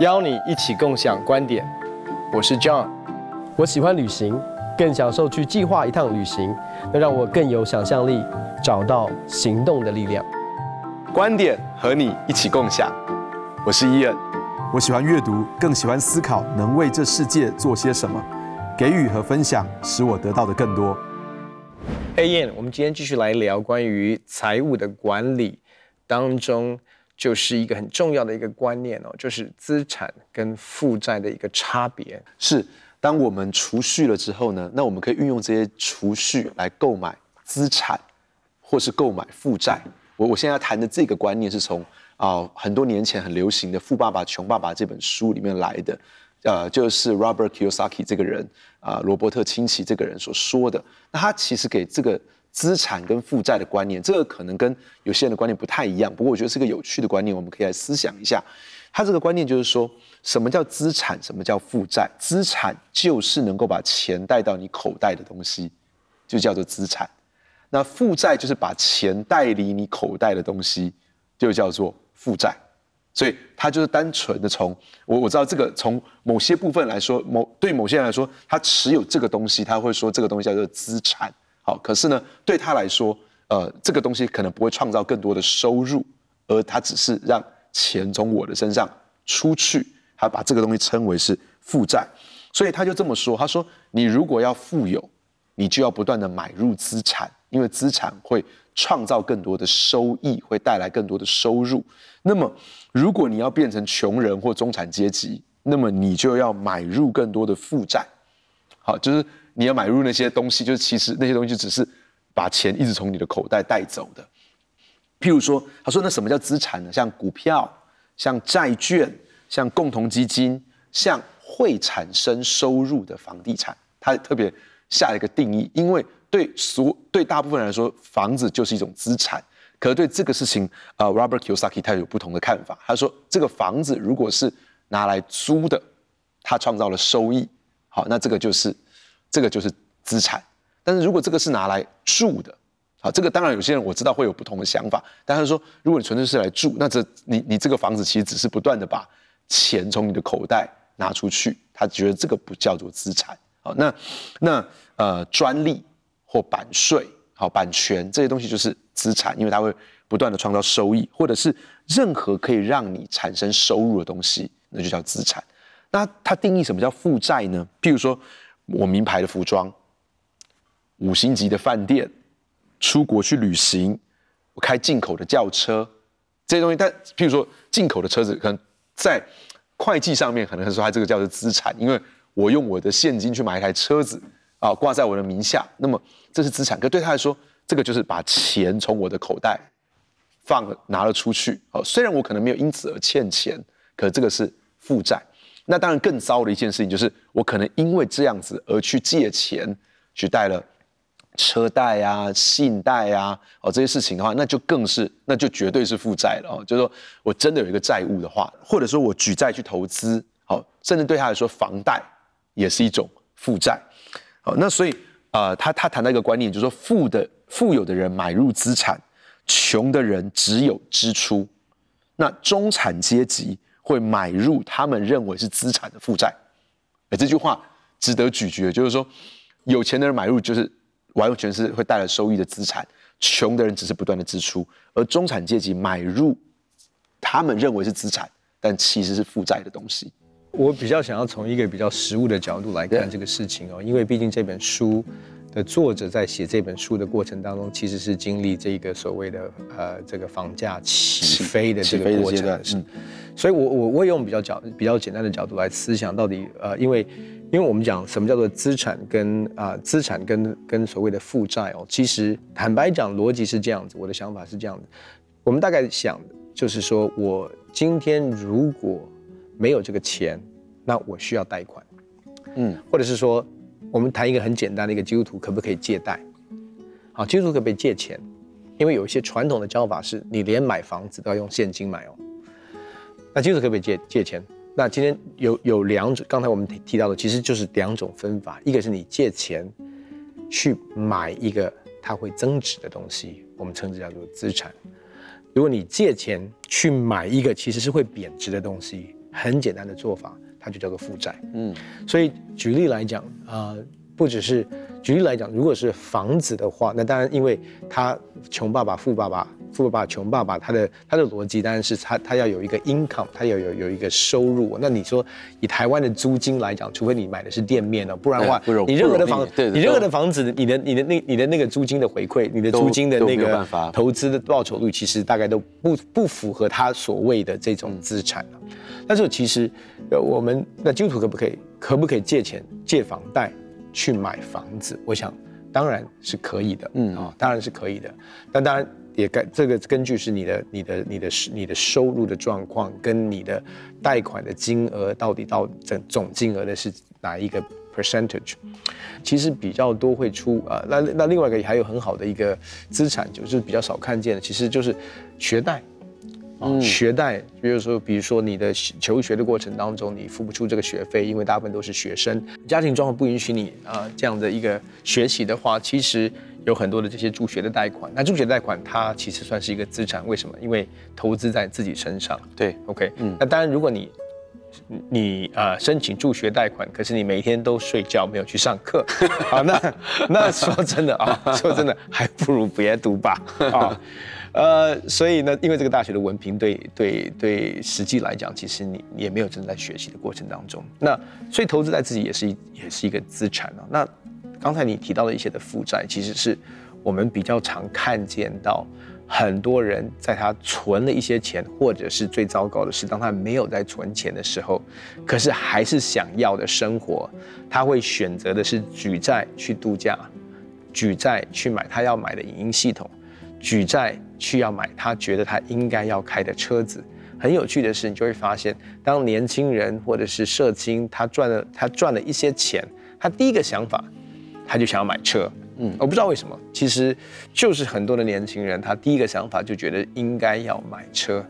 邀你一起共享观点。我是 John，我喜欢旅行，更享受去计划一趟旅行，能让我更有想象力，找到行动的力量。观点和你一起共享。我是伊恩，我喜欢阅读，更喜欢思考，能为这世界做些什么，给予和分享，使我得到的更多。嘿燕，我们今天继续来聊关于财务的管理当中。就是一个很重要的一个观念哦，就是资产跟负债的一个差别。是，当我们储蓄了之后呢，那我们可以运用这些储蓄来购买资产，或是购买负债。我我现在谈的这个观念是从啊、很多年前很流行的《富爸爸穷爸爸》这本书里面来的，呃，就是 Robert Kiyosaki 这个人啊、罗伯特清崎这个人所说的。那他其实给这个。资产跟负债的观念，这个可能跟有些人的观念不太一样，不过我觉得是个有趣的观念，我们可以来思想一下。他这个观念就是说，什么叫资产，什么叫负债？资产就是能够把钱带到你口袋的东西，就叫做资产。那负债就是把钱带离你口袋的东西，就叫做负债。所以他就是单纯的从我我知道这个从某些部分来说，某对某些人来说，他持有这个东西，他会说这个东西叫做资产。好，可是呢，对他来说，呃，这个东西可能不会创造更多的收入，而他只是让钱从我的身上出去，他把这个东西称为是负债，所以他就这么说，他说，你如果要富有，你就要不断的买入资产，因为资产会创造更多的收益，会带来更多的收入。那么，如果你要变成穷人或中产阶级，那么你就要买入更多的负债。好，就是。你要买入那些东西，就是其实那些东西只是把钱一直从你的口袋带走的。譬如说，他说那什么叫资产呢？像股票、像债券、像共同基金、像会产生收入的房地产，他特别下了一个定义，因为对所对大部分人来说，房子就是一种资产。可是对这个事情，呃，Robert Kiyosaki 他有不同的看法。他说，这个房子如果是拿来租的，他创造了收益，好，那这个就是。这个就是资产，但是如果这个是拿来住的，好，这个当然有些人我知道会有不同的想法，但是说如果你纯粹是来住，那这你你这个房子其实只是不断的把钱从你的口袋拿出去，他觉得这个不叫做资产，好，那那呃专利或版税，好，版权这些东西就是资产，因为它会不断的创造收益，或者是任何可以让你产生收入的东西，那就叫资产。那它定义什么叫负债呢？譬如说。我名牌的服装，五星级的饭店，出国去旅行，我开进口的轿车，这些东西，但譬如说进口的车子，可能在会计上面可能说它这个叫做资产，因为我用我的现金去买一台车子啊，挂在我的名下，那么这是资产。可对他来说，这个就是把钱从我的口袋放拿了出去。哦，虽然我可能没有因此而欠钱，可这个是负债。那当然，更糟的一件事情就是，我可能因为这样子而去借钱，去贷了车贷啊、信贷啊，哦，这些事情的话，那就更是，那就绝对是负债了哦。就是说我真的有一个债务的话，或者说我举债去投资，好，甚至对他来说，房贷也是一种负债。好，那所以啊，他他谈到一个观念，就是说富的富有的人买入资产，穷的人只有支出。那中产阶级。会买入他们认为是资产的负债，哎，这句话值得咀嚼。就是说，有钱的人买入就是完全是会带来收益的资产，穷的人只是不断的支出，而中产阶级买入他们认为是资产，但其实是负债的东西。我比较想要从一个比较实物的角度来看这个事情哦，因为毕竟这本书。的作者在写这本书的过程当中，其实是经历这个所谓的呃这个房价起飞的这个过程，是，所以我我我用比较角比较简单的角度来思想，到底呃因为因为我们讲什么叫做资产跟啊、呃、资产跟跟所谓的负债哦，其实坦白讲逻辑是这样子，我的想法是这样子，我们大概想就是说我今天如果没有这个钱，那我需要贷款，嗯，或者是说。我们谈一个很简单的一个基督徒可不可以借贷？好，基督徒可不可以借钱？因为有一些传统的教法是你连买房子都要用现金买哦。那基督徒可不可以借借钱？那今天有有两种，刚才我们提提到的其实就是两种分法，一个是你借钱去买一个它会增值的东西，我们称之叫做资产；如果你借钱去买一个其实是会贬值的东西，很简单的做法，它就叫做负债。嗯，所以举例来讲，啊、呃，不只是举例来讲，如果是房子的话，那当然因为他穷爸爸、富爸爸。富爸爸穷爸爸，他的他的逻辑当然是他他要有一个 income，他要有有一个收入。那你说以台湾的租金来讲，除非你买的是店面哦，不然的话，你任何的房，你任何的房子，你的你的那你的那个租金的回馈，你的租金的那个投资的报酬率，其实大概都不不符合他所谓的这种资产。但是其实，我们那基督徒可不可以可不可以借钱借房贷去买房子？我想当然是可以的，嗯啊，当然是可以的。但当然。也该这个根据是你的你的你的你的收入的状况跟你的贷款的金额到底到总总金额的是哪一个 percentage，其实比较多会出啊、呃。那那另外一个还有很好的一个资产，就是比较少看见的，其实就是学贷学贷，比如说比如说你的求学的过程当中，你付不出这个学费，因为大部分都是学生，家庭状况不允许你啊、呃、这样的一个学习的话，其实。有很多的这些助学的贷款，那助学贷款它其实算是一个资产，为什么？因为投资在自己身上。对，OK，嗯，那当然，如果你你呃申请助学贷款，可是你每天都睡觉，没有去上课，好，那那说真的啊，说真的，还不如别读吧，啊，呃，所以呢，因为这个大学的文凭对对对，实际来讲，其实你也没有正在学习的过程当中，那所以投资在自己也是也是一个资产啊，那。刚才你提到的一些的负债，其实是我们比较常看见到很多人在他存了一些钱，或者是最糟糕的是，当他没有在存钱的时候，可是还是想要的生活，他会选择的是举债去度假，举债去买他要买的影音系统，举债去要买他觉得他应该要开的车子。很有趣的是，你就会发现，当年轻人或者是社青，他赚了他赚了一些钱，他第一个想法。他就想要买车，嗯，我不知道为什么，其实就是很多的年轻人，他第一个想法就觉得应该要买车。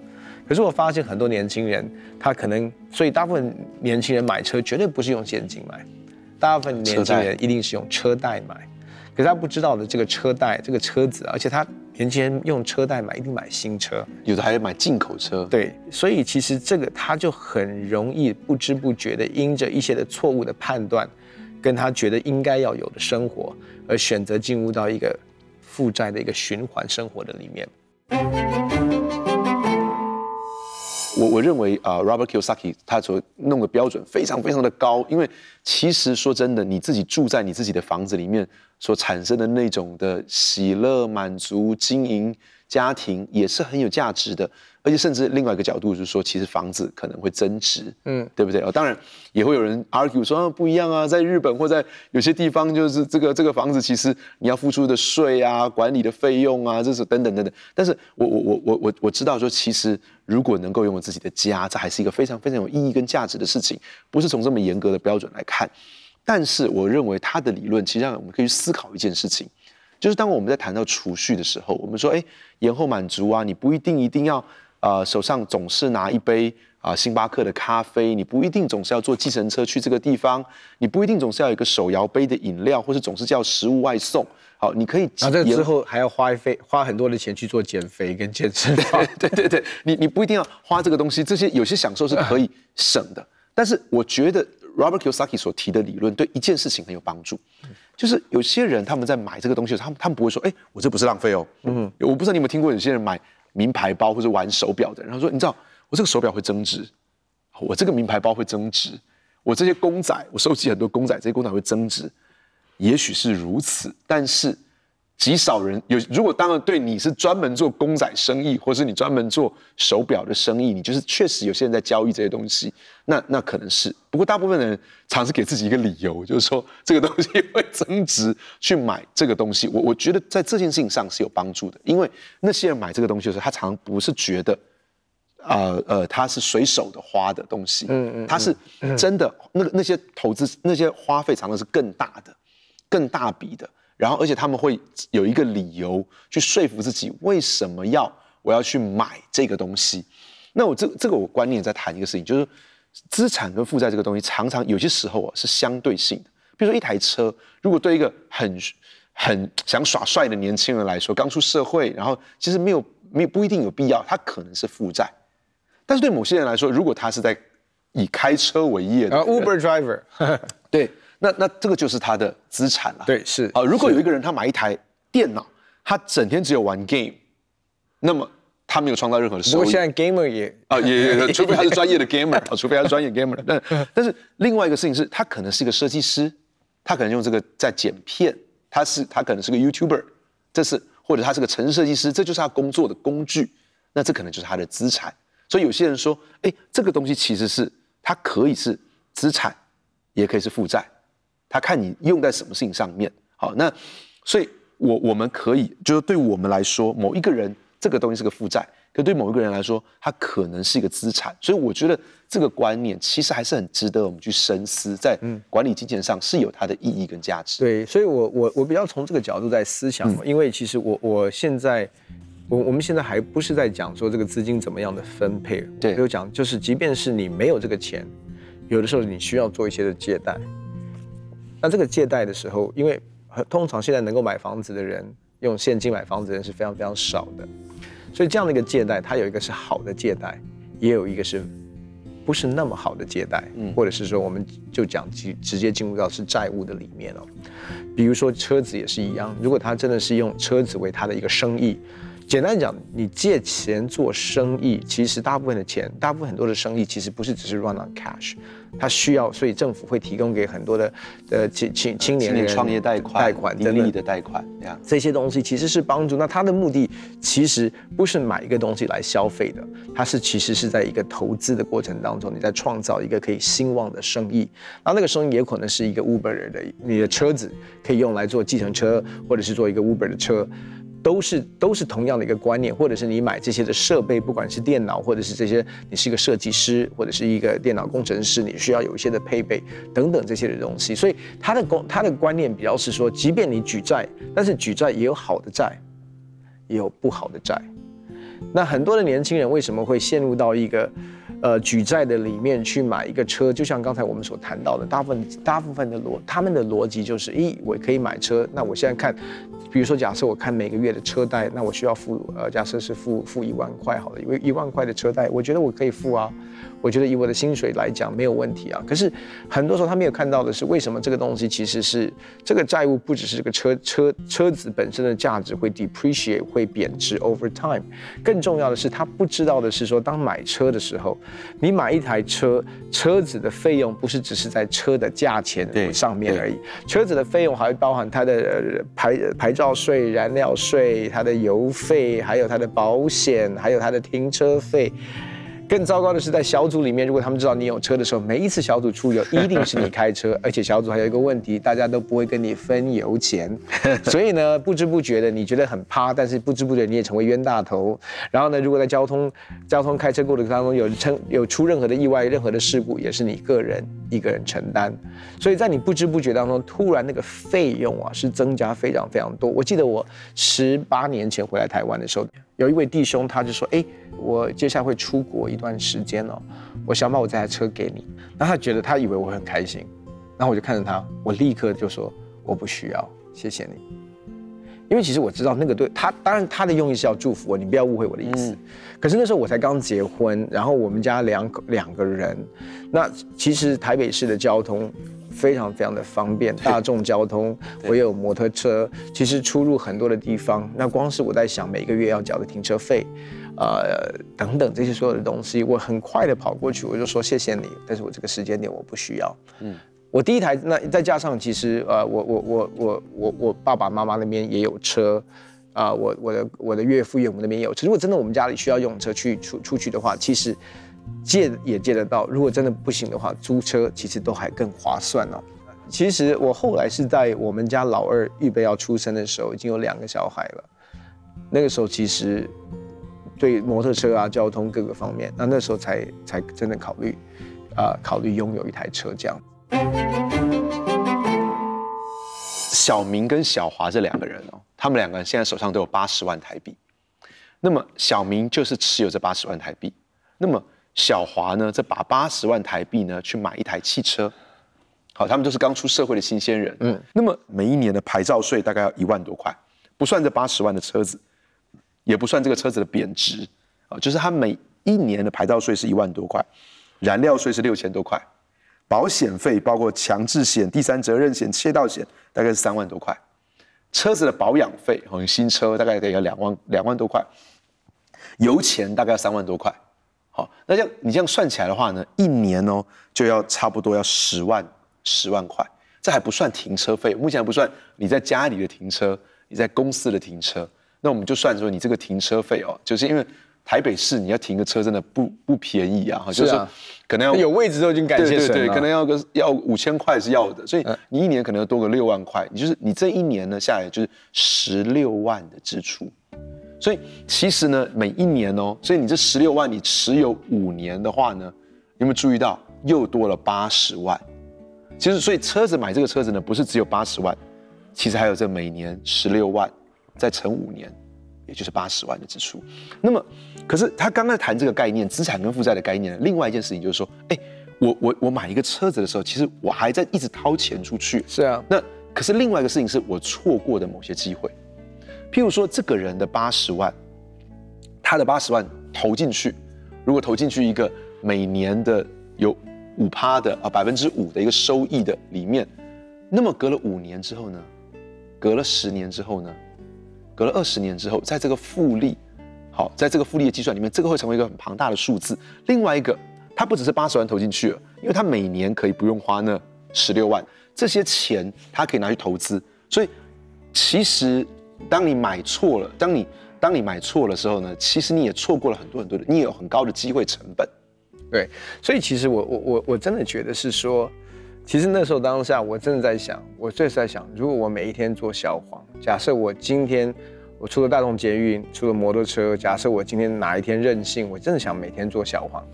可是我发现很多年轻人，他可能，所以大部分年轻人买车绝对不是用现金买，大部分年轻人一定是用车贷买。可是他不知道的这个车贷，这个车子，而且他年轻人用车贷买一定买新车，有的还要买进口车。对，所以其实这个他就很容易不知不觉的因着一些的错误的判断。跟他觉得应该要有的生活，而选择进入到一个负债的一个循环生活的里面。我我认为啊，Robert Kiyosaki 他所弄的标准非常非常的高，因为其实说真的，你自己住在你自己的房子里面所产生的那种的喜乐、满足、经营家庭，也是很有价值的。而且甚至另外一个角度就是说，其实房子可能会增值，嗯，对不对？哦，当然也会有人 argue 说啊，不一样啊，在日本或在有些地方，就是这个这个房子其实你要付出的税啊、管理的费用啊，这是等等等等。但是我我我我我我知道说，其实如果能够拥有自己的家，这还是一个非常非常有意义跟价值的事情，不是从这么严格的标准来看。但是我认为他的理论，其实让我们可以去思考一件事情，就是当我们在谈到储蓄的时候，我们说，哎，延后满足啊，你不一定一定要。呃，手上总是拿一杯啊、呃、星巴克的咖啡，你不一定总是要坐计程车去这个地方，你不一定总是要有一个手摇杯的饮料，或是总是叫食物外送。好，你可以啊，这之后还要花费花很多的钱去做减肥跟健身房。对对对，你你不一定要花这个东西，这些有些享受是可以省的。但是我觉得 Robert Kiyosaki 所提的理论对一件事情很有帮助，就是有些人他们在买这个东西的时候，他们他们不会说，哎，我这不是浪费哦。嗯，我不知道你有没有听过有些人买。名牌包或者玩手表的，然后说：“你知道我这个手表会增值，我这个名牌包会增值，我这些公仔，我收集很多公仔，这些公仔会增值。也许是如此，但是。”极少人有，如果当然对你是专门做公仔生意，或是你专门做手表的生意，你就是确实有些人在交易这些东西，那那可能是。不过大部分人尝试给自己一个理由，就是说这个东西 会增值，去买这个东西。我我觉得在这件事情上是有帮助的，因为那些人买这个东西的时候，他常常不是觉得，呃呃，他是随手的花的东西，嗯嗯，他是真的，那个那些投资那些花费常常是更大的，更大笔的。然后，而且他们会有一个理由去说服自己，为什么要我要去买这个东西？那我这这个我观念在谈一个事情，就是资产跟负债这个东西，常常有些时候啊是相对性的。比如说一台车，如果对一个很很想耍帅的年轻人来说，刚出社会，然后其实没有没有不一定有必要，他可能是负债。但是对某些人来说，如果他是在以开车为业的啊，Uber driver，对，那那这个就是他的资产了。对，是啊，如果有一个人他买一台电脑，他整天只有玩 game，那么他没有创造任何的收益。不过现在 gamer 也啊，也也，除非他是专业的 gamer，啊，除非他是专业 gamer。但但是另外一个事情是，他可能是一个设计师，他可能用这个在剪片，他是他可能是个 YouTuber，这是或者他是个城市设计师，这就是他工作的工具，那这可能就是他的资产。所以有些人说，哎，这个东西其实是它可以是资产，也可以是负债，他看你用在什么事情上面。好，那所以我我们可以就是对我们来说，某一个人这个东西是个负债，可对某一个人来说，它可能是一个资产。所以我觉得这个观念其实还是很值得我们去深思，在管理金钱上是有它的意义跟价值。对，所以我我我比较从这个角度在思想，嗯、因为其实我我现在。我我们现在还不是在讲说这个资金怎么样的分配，对，就讲就是，即便是你没有这个钱，有的时候你需要做一些的借贷。那这个借贷的时候，因为通常现在能够买房子的人，用现金买房子的人是非常非常少的，所以这样的一个借贷，它有一个是好的借贷，也有一个是不是那么好的借贷，嗯，或者是说我们就讲直直接进入到是债务的里面哦。比如说车子也是一样，如果他真的是用车子为他的一个生意。简单讲，你借钱做生意，其实大部分的钱，大部分很多的生意，其实不是只是 run on cash，它需要，所以政府会提供给很多的呃青青青年人创业贷款、贷款、低利的贷款，这样这些东西其实是帮助。那他的目的其实不是买一个东西来消费的，他是其实是在一个投资的过程当中，你在创造一个可以兴旺的生意。然后那个生意也可能是一个 Uber 的，你的车子可以用来做计程车，或者是做一个 Uber 的车。都是都是同样的一个观念，或者是你买这些的设备，不管是电脑，或者是这些，你是一个设计师，或者是一个电脑工程师，你需要有一些的配备等等这些的东西。所以他的观他的观念比较是说，即便你举债，但是举债也有好的债，也有不好的债。那很多的年轻人为什么会陷入到一个呃举债的里面去买一个车？就像刚才我们所谈到的，大部分大部分的逻他们的逻辑就是：咦，我可以买车，那我现在看。比如说，假设我看每个月的车贷，那我需要付呃，假设是付付一万块好了，因为一万块的车贷，我觉得我可以付啊，我觉得以我的薪水来讲没有问题啊。可是很多时候他没有看到的是，为什么这个东西其实是这个债务不只是这个车车车子本身的价值会 depreciate 会贬值 over time，更重要的是他不知道的是说，当买车的时候，你买一台车，车子的费用不是只是在车的价钱上面而已，车子的费用还会包含它的牌牌照税、燃料税、它的油费，还有它的保险，还有它的停车费。更糟糕的是，在小组里面，如果他们知道你有车的时候，每一次小组出游一定是你开车，而且小组还有一个问题，大家都不会跟你分油钱，所以呢，不知不觉的你觉得很趴，但是不知不觉你也成为冤大头。然后呢，如果在交通交通开车过程当中有成有出任何的意外、任何的事故，也是你个人一个人承担。所以在你不知不觉当中，突然那个费用啊是增加非常非常多。我记得我十八年前回来台湾的时候，有一位弟兄他就说：“哎。”我接下来会出国一段时间哦，我想把我这台车给你。那他觉得他以为我很开心，然后我就看着他，我立刻就说我不需要，谢谢你。因为其实我知道那个对他，当然他的用意是要祝福我，你不要误会我的意思。嗯、可是那时候我才刚结婚，然后我们家两两个人，那其实台北市的交通非常非常的方便，大众交通，我也有摩托车，其实出入很多的地方。那光是我在想每个月要缴的停车费。呃，等等这些所有的东西，我很快的跑过去，我就说谢谢你，但是我这个时间点我不需要。嗯，我第一台，那再加上其实呃，我我我我我我爸爸妈妈那边也有车，啊、呃，我我的我的岳父岳母那边也有车。如果真的我们家里需要用车去出出去的话，其实借也借得到。如果真的不行的话，租车其实都还更划算哦。其实我后来是在我们家老二预备要出生的时候，已经有两个小孩了。那个时候其实。对摩托车啊，交通各个方面，那那时候才才真的考虑，啊、考虑拥有一台车这样。小明跟小华这两个人哦，他们两个人现在手上都有八十万台币。那么小明就是持有这八十万台币，那么小华呢，这把八十万台币呢去买一台汽车。好，他们都是刚出社会的新鲜人。嗯，那么每一年的牌照税大概要一万多块，不算这八十万的车子。也不算这个车子的贬值啊，就是他每一年的牌照税是一万多块，燃料税是六千多块，保险费包括强制险、第三责任险、窃盗险，大概是三万多块。车子的保养费，好像新车大概得要两万两万多块，油钱大概要三万多块。好，那这样你这样算起来的话呢，一年哦就要差不多要十万十万块，这还不算停车费，目前还不算你在家里的停车，你在公司的停车，那我们就算说你这个停车费哦，就是因为台北市你要停个车真的不不便宜啊，就是可能要有位置都已经感谢神了，对对对，可能要个要五千块是要的，所以你一年可能要多个六万块，你就是你这一年呢下来就是十六万的支出。所以其实呢，每一年哦，所以你这十六万，你持有五年的话呢，有没有注意到又多了八十万？其实，所以车子买这个车子呢，不是只有八十万，其实还有这每年十六万，再乘五年，也就是八十万的支出。那么，可是他刚刚谈这个概念，资产跟负债的概念，另外一件事情就是说，哎，我我我买一个车子的时候，其实我还在一直掏钱出去。是啊，那可是另外一个事情是我错过的某些机会。譬如说，这个人的八十万，他的八十万投进去，如果投进去一个每年的有五趴的啊百分之五的一个收益的里面，那么隔了五年之后呢，隔了十年之后呢，隔了二十年之后，在这个复利，好，在这个复利的计算里面，这个会成为一个很庞大的数字。另外一个，他不只是八十万投进去了，因为他每年可以不用花那十六万，这些钱他可以拿去投资，所以其实。当你买错了，当你当你买错的时候呢，其实你也错过了很多很多的，你有很高的机会成本。对，所以其实我我我我真的觉得是说，其实那时候当下我真的在想，我就是在想，如果我每一天做小黄，假设我今天我除了大众捷运，除了摩托车，假设我今天哪一天任性，我真的想每天做小黄，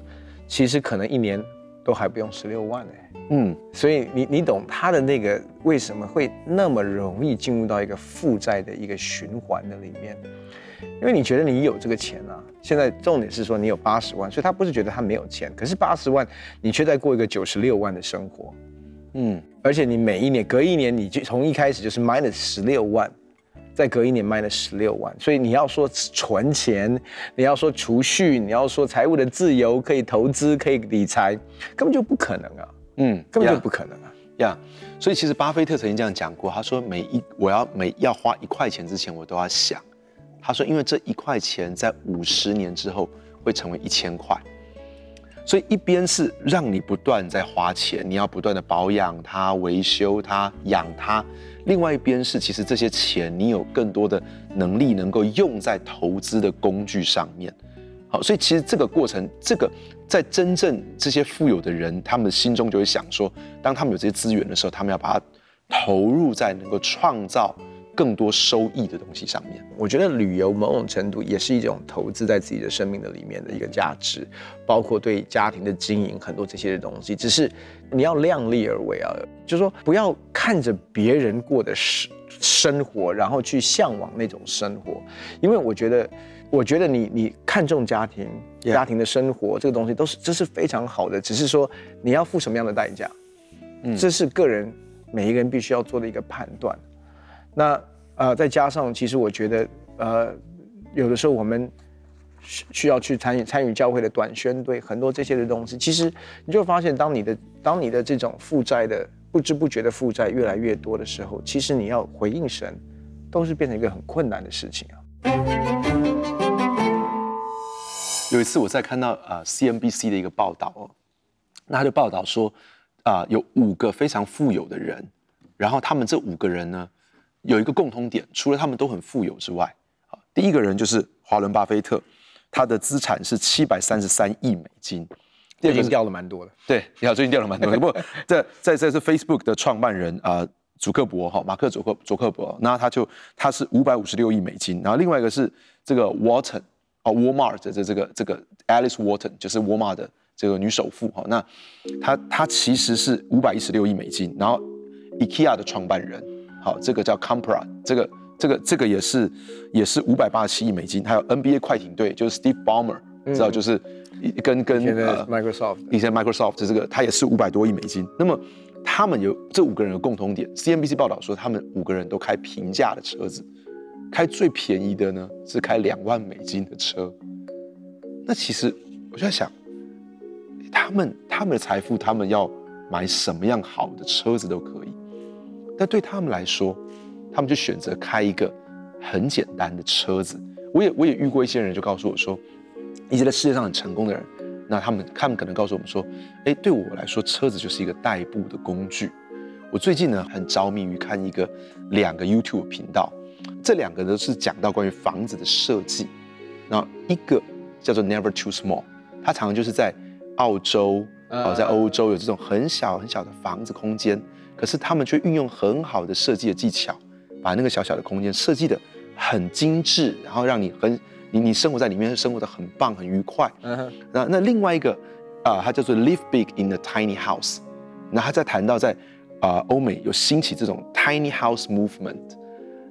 其实可能一年都还不用十六万呢。嗯，所以你你懂他的那个为什么会那么容易进入到一个负债的一个循环的里面？因为你觉得你有这个钱啊，现在重点是说你有八十万，所以他不是觉得他没有钱，可是八十万你却在过一个九十六万的生活，嗯，而且你每一年隔一年你就从一开始就是 minus 十六万，再隔一年 minus 十六万，所以你要说存钱，你要说储蓄，你要说财务的自由可以投资可以理财，根本就不可能啊。嗯，根本就不可能啊！呀，yeah, 所以其实巴菲特曾经这样讲过，他说每一我要每要花一块钱之前，我都要想，他说因为这一块钱在五十年之后会成为一千块，所以一边是让你不断在花钱，你要不断的保养它、维修它、养它；另外一边是其实这些钱你有更多的能力能够用在投资的工具上面。好，所以其实这个过程，这个在真正这些富有的人，他们心中就会想说，当他们有这些资源的时候，他们要把它投入在能够创造更多收益的东西上面。我觉得旅游某种程度也是一种投资在自己的生命的里面的一个价值，包括对家庭的经营很多这些的东西。只是你要量力而为啊，就是说不要看着别人过的生生活，然后去向往那种生活，因为我觉得。我觉得你你看重家庭，家庭的生活这个东西都是这是非常好的，只是说你要付什么样的代价，嗯，这是个人每一个人必须要做的一个判断。那呃再加上其实我觉得呃有的时候我们需需要去参与参与教会的短宣队，很多这些的东西，其实你就发现当你的当你的这种负债的不知不觉的负债越来越多的时候，其实你要回应神，都是变成一个很困难的事情啊。有一次我在看到啊 CNBC 的一个报道哦，那他就报道说啊有五个非常富有的人，然后他们这五个人呢有一个共通点，除了他们都很富有之外，啊第一个人就是华伦巴菲特，他的资产是七百三十三亿美金，最近掉了蛮多的，对，你好，最近掉了蛮多的。不过 在在这是 Facebook 的创办人啊祖克伯哈马克祖克祖克伯，那他就他是五百五十六亿美金，然后另外一个是这个 Walton。哦，Walmart 的这这个这个 Alice Walton 就是 Walmart 的这个女首富哈，那她她其实是五百一十六亿美金，然后 IKEA 的创办人，好，这个叫 Compra，这个这个这个也是也是五百八十七亿美金，还有 NBA 快艇队就是 Steve Ballmer，知道就是跟跟呃 Microsoft 以前 Microsoft 这个他也是五百多亿美金，那么他们有这五个人有共同点，CNBC 报道说他们五个人都开平价的车子。开最便宜的呢，是开两万美金的车。那其实我就在想，他们他们的财富，他们要买什么样好的车子都可以。但对他们来说，他们就选择开一个很简单的车子。我也我也遇过一些人，就告诉我说，一些在世界上很成功的人，那他们他们可能告诉我们说，哎，对我来说，车子就是一个代步的工具。我最近呢，很着迷于看一个两个 YouTube 频道，这两个都是讲到关于房子的设计。那一个叫做 Never Too Small，他常常就是在澳洲哦，在欧洲有这种很小很小的房子空间。可是他们却运用很好的设计的技巧，把那个小小的空间设计的很精致，然后让你很你你生活在里面生活的很棒很愉快。嗯。那那另外一个啊，它叫做 Live Big in a Tiny House。那他在谈到在啊欧美有兴起这种 Tiny House Movement。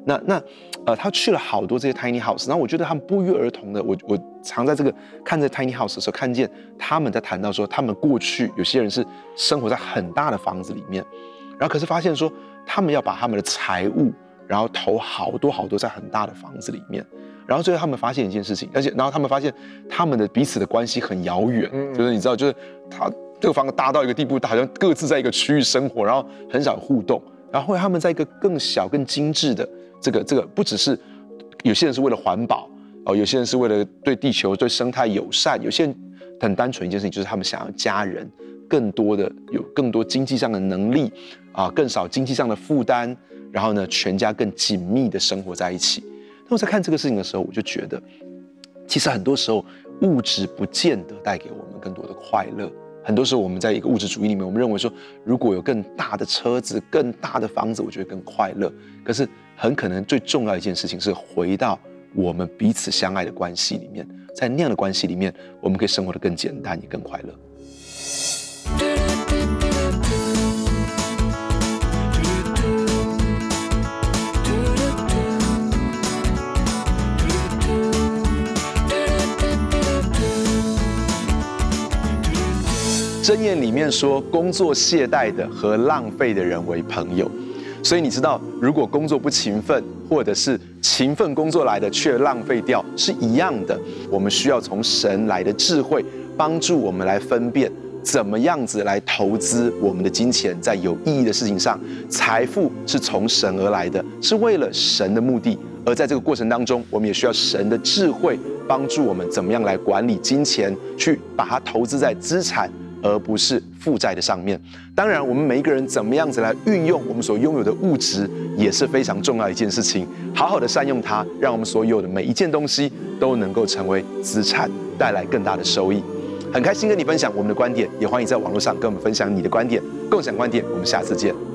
那那呃，他去了好多这些 Tiny House，然后我觉得他们不约而同的，我我常在这个看这 Tiny House 的时候，看见他们在谈到说，他们过去有些人是生活在很大的房子里面。然后可是发现说，他们要把他们的财物，然后投好多好多在很大的房子里面，然后最后他们发现一件事情，而且然后他们发现他们的彼此的关系很遥远，就是你知道，就是他这个房子大到一个地步，好像各自在一个区域生活，然后很少互动。然后后来他们在一个更小、更精致的这个这个，不只是有些人是为了环保哦，有些人是为了对地球、对生态友善，有些人很单纯一件事情，就是他们想要家人。更多的有更多经济上的能力啊，更少经济上的负担，然后呢，全家更紧密的生活在一起。那我在看这个事情的时候，我就觉得，其实很多时候物质不见得带给我们更多的快乐。很多时候我们在一个物质主义里面，我们认为说，如果有更大的车子、更大的房子，我觉得更快乐。可是很可能最重要一件事情是回到我们彼此相爱的关系里面，在那样的关系里面，我们可以生活的更简单，也更快乐。箴言里面说，工作懈怠的和浪费的人为朋友。所以你知道，如果工作不勤奋，或者是勤奋工作来的却浪费掉，是一样的。我们需要从神来的智慧，帮助我们来分辨怎么样子来投资我们的金钱在有意义的事情上。财富是从神而来的，是为了神的目的。而在这个过程当中，我们也需要神的智慧，帮助我们怎么样来管理金钱，去把它投资在资产。而不是负债的上面。当然，我们每一个人怎么样子来运用我们所拥有的物质，也是非常重要一件事情。好好的善用它，让我们所有的每一件东西都能够成为资产，带来更大的收益。很开心跟你分享我们的观点，也欢迎在网络上跟我们分享你的观点，共享观点。我们下次见。